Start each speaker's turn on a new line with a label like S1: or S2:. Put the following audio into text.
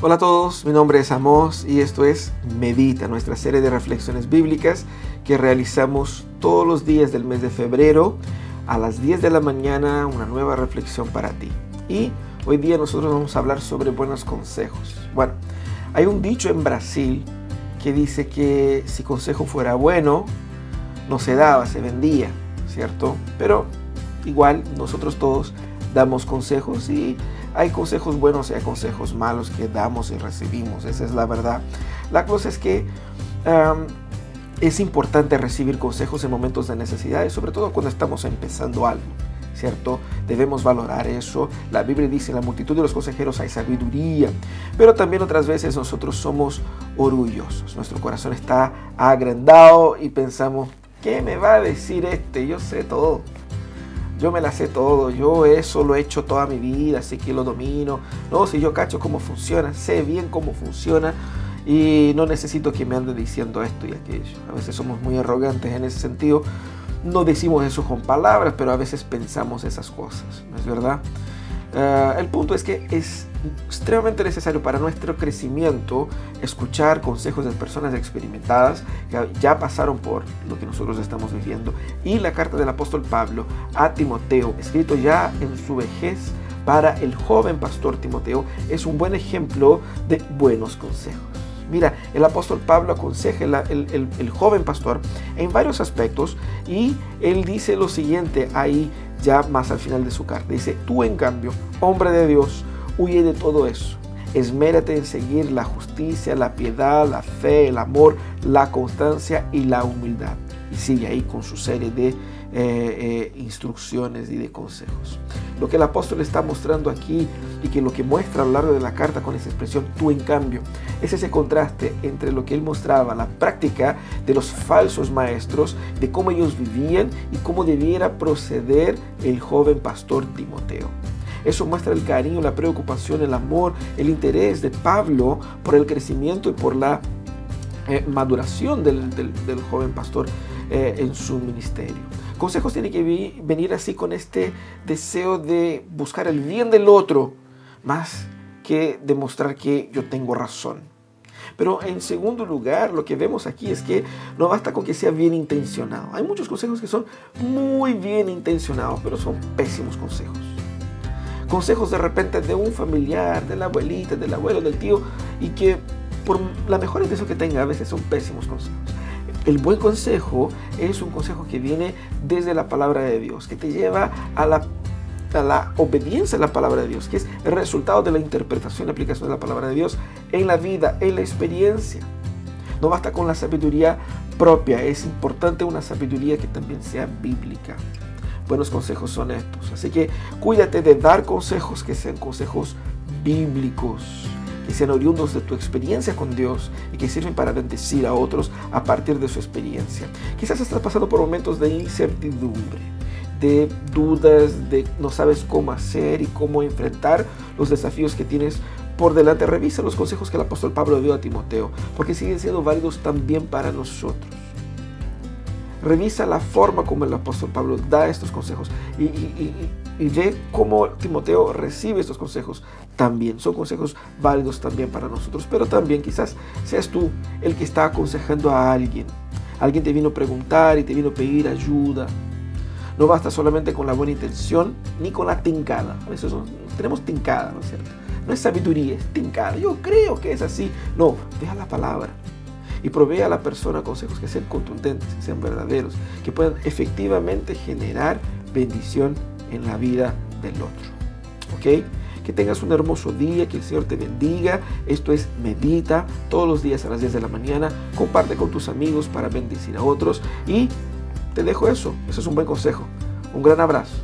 S1: Hola a todos, mi nombre es Amos y esto es Medita, nuestra serie de reflexiones bíblicas que realizamos todos los días del mes de febrero a las 10 de la mañana, una nueva reflexión para ti. Y hoy día nosotros vamos a hablar sobre buenos consejos. Bueno, hay un dicho en Brasil que dice que si consejo fuera bueno, no se daba, se vendía, ¿cierto? Pero igual nosotros todos damos consejos y hay consejos buenos y hay consejos malos que damos y recibimos, esa es la verdad. La cosa es que es importante recibir consejos en momentos de necesidad y sobre todo cuando estamos empezando algo. ¿Cierto? Debemos valorar eso. La Biblia dice, en la multitud de los consejeros hay sabiduría, pero también otras veces nosotros somos orgullosos. Nuestro corazón está agrandado y pensamos, ¿qué me va a decir este? Yo sé todo yo me la sé todo, yo eso lo he hecho toda mi vida, así que lo domino. No, si yo cacho cómo funciona, sé bien cómo funciona y no necesito que me ande diciendo esto y aquello. A veces somos muy arrogantes en ese sentido. No decimos eso con palabras, pero a veces pensamos esas cosas, ¿no es verdad? Ah, el punto es que es extremadamente necesario para nuestro crecimiento escuchar consejos de personas experimentadas que ya pasaron por lo que nosotros estamos viviendo. Y la carta del apóstol Pablo a Timoteo, escrito ya en su vejez para el joven pastor Timoteo, es un buen ejemplo de buenos consejos. Mira, el apóstol Pablo aconseja el, el, joven pastor en varios aspectos y él dice lo siguiente ahí ya más al final de su carta. Dice, tú en cambio, hombre de Dios, huye de todo eso. Esmérate en seguir la justicia, la piedad, la fe, el amor, la constancia y la humildad. Y sigue ahí con su serie de eh, eh, instrucciones y de consejos. Lo que el apóstol está mostrando aquí y que lo que muestra a lo largo de la carta con esa expresión tú en cambio es ese contraste entre lo que él mostraba, la práctica de los falsos maestros, de cómo ellos vivían y cómo debiera proceder el joven pastor Timoteo. Eso muestra el cariño, la preocupación, el amor, el interés de Pablo por el crecimiento y por la eh, maduración del, joven pastor en su ministerio. Consejos tienen que venir así con este deseo de buscar el bien del otro, más que demostrar que yo tengo razón. Pero en segundo lugar, lo que vemos aquí es que no basta con que sea bien intencionado. Hay muchos consejos que son muy bien intencionados, pero son pésimos consejos. Consejos de repente de un familiar, de la abuelita, del abuelo, del tío, y que por la mejor intención que tenga, a veces son pésimos consejos. El buen consejo es un consejo que viene desde la palabra de Dios, que te lleva a la, la obediencia a la palabra de Dios, que es el resultado de la interpretación y aplicación de la palabra de Dios en la vida, en la experiencia. No basta con la sabiduría propia, es importante una sabiduría que también sea bíblica. Buenos consejos son estos. Así que cuídate de dar consejos que sean consejos bíblicos que sean oriundos de tu experiencia con Dios y que sirven para bendecir a otros a partir de su experiencia. Quizás estás pasando por momentos de incertidumbre, de dudas, de no sabes cómo hacer y cómo enfrentar los desafíos que tienes por delante. Revisa los consejos que el apóstol Pablo dio a Timoteo, porque siguen siendo válidos también para nosotros. Revisa la forma como el apóstol Pablo da estos consejos y, ve cómo Timoteo recibe estos consejos también. Son consejos válidos también para nosotros, pero también quizás seas tú el que está aconsejando a alguien. Alguien te vino a preguntar y te vino a pedir ayuda. No basta solamente con la buena intención ni con la tincada. A tenemos tincada, ¿no es cierto? No es sabiduría, es tincada. Yo creo que es así. No, deja la palabra y provee a la persona consejos que sean contundentes, que sean verdaderos, que puedan efectivamente generar bendición en la vida del otro. ¿Ok? Que tengas un hermoso día, que el Señor te bendiga. Esto es Medita todos los días a las 10 de la mañana. Comparte con tus amigos para bendecir a otros. Y te dejo eso. Eso es un buen consejo. Un gran abrazo.